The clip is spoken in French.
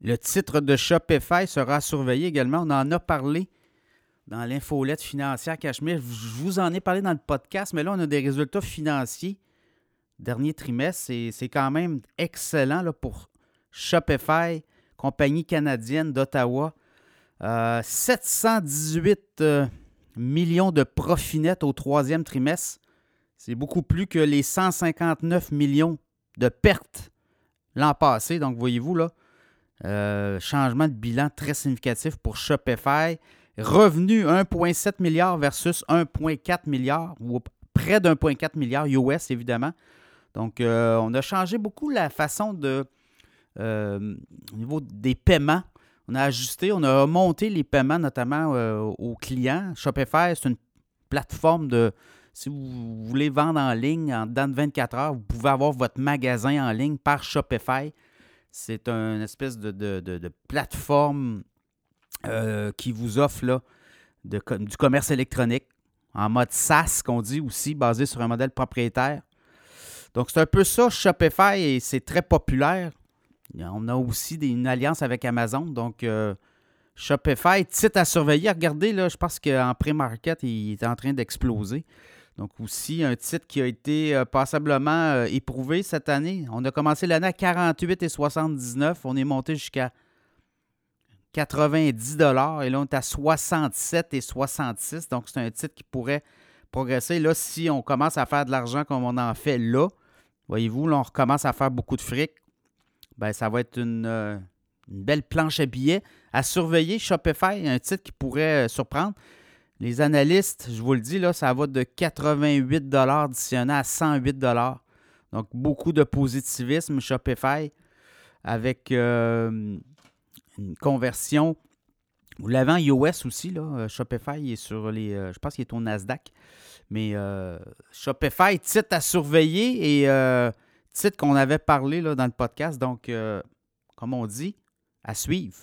Le titre de Shopify sera surveillé également. On en a parlé dans l'infolette financière Cachemire. Je vous en ai parlé dans le podcast, mais là, on a des résultats financiers dernier trimestre. C'est quand même excellent là, pour Shopify, compagnie canadienne d'Ottawa. 718 euh, euh, millions de profit net au troisième trimestre. C'est beaucoup plus que les 159 millions de pertes l'an passé. Donc, voyez-vous, là, euh, changement de bilan très significatif pour Shopify. Revenu 1,7 milliard versus 1,4 milliard, ou près d'1,4 milliard US, évidemment. Donc, on a changé beaucoup la façon de. au niveau des paiements on a ajusté, on a monté les paiements notamment euh, aux clients. Shopify, c'est une plateforme de. Si vous voulez vendre en ligne en dedans de 24 heures, vous pouvez avoir votre magasin en ligne par Shopify. C'est une espèce de, plateforme euh, qui vous offre là, du commerce électronique en mode SaaS, qu'on dit aussi, basé sur un modèle propriétaire. Donc, c'est un peu ça, Shopify, et c'est très populaire. On a aussi une alliance avec Amazon. Donc, euh, Shopify, titre à surveiller. Regardez, là, je pense qu'en pré-market, il est en train d'exploser. Donc, aussi, un titre qui a été euh, passablement euh, éprouvé cette année. On a commencé l'année à 48,79. On est monté jusqu'à 90 et là, on est à 67,66. Donc, c'est un titre qui pourrait progresser. Là, si on commence à faire de l'argent comme on en fait là, voyez-vous, là, on recommence à faire beaucoup de fric ben, ça va être une, belle planche à billets à surveiller. Shopify, un titre qui pourrait euh, surprendre. Les analystes, je vous le dis, là, ça va de 88 additionné à 108 Donc, beaucoup de positivisme. Shopify avec euh, une conversion. Vous l'avez en iOS aussi, là. Euh, Shopify est sur les. je pense qu'il est au Nasdaq. Mais Shopify, titre à surveiller et titre qu'on avait parlé là, dans le podcast. Donc, euh, comme on dit, à suivre.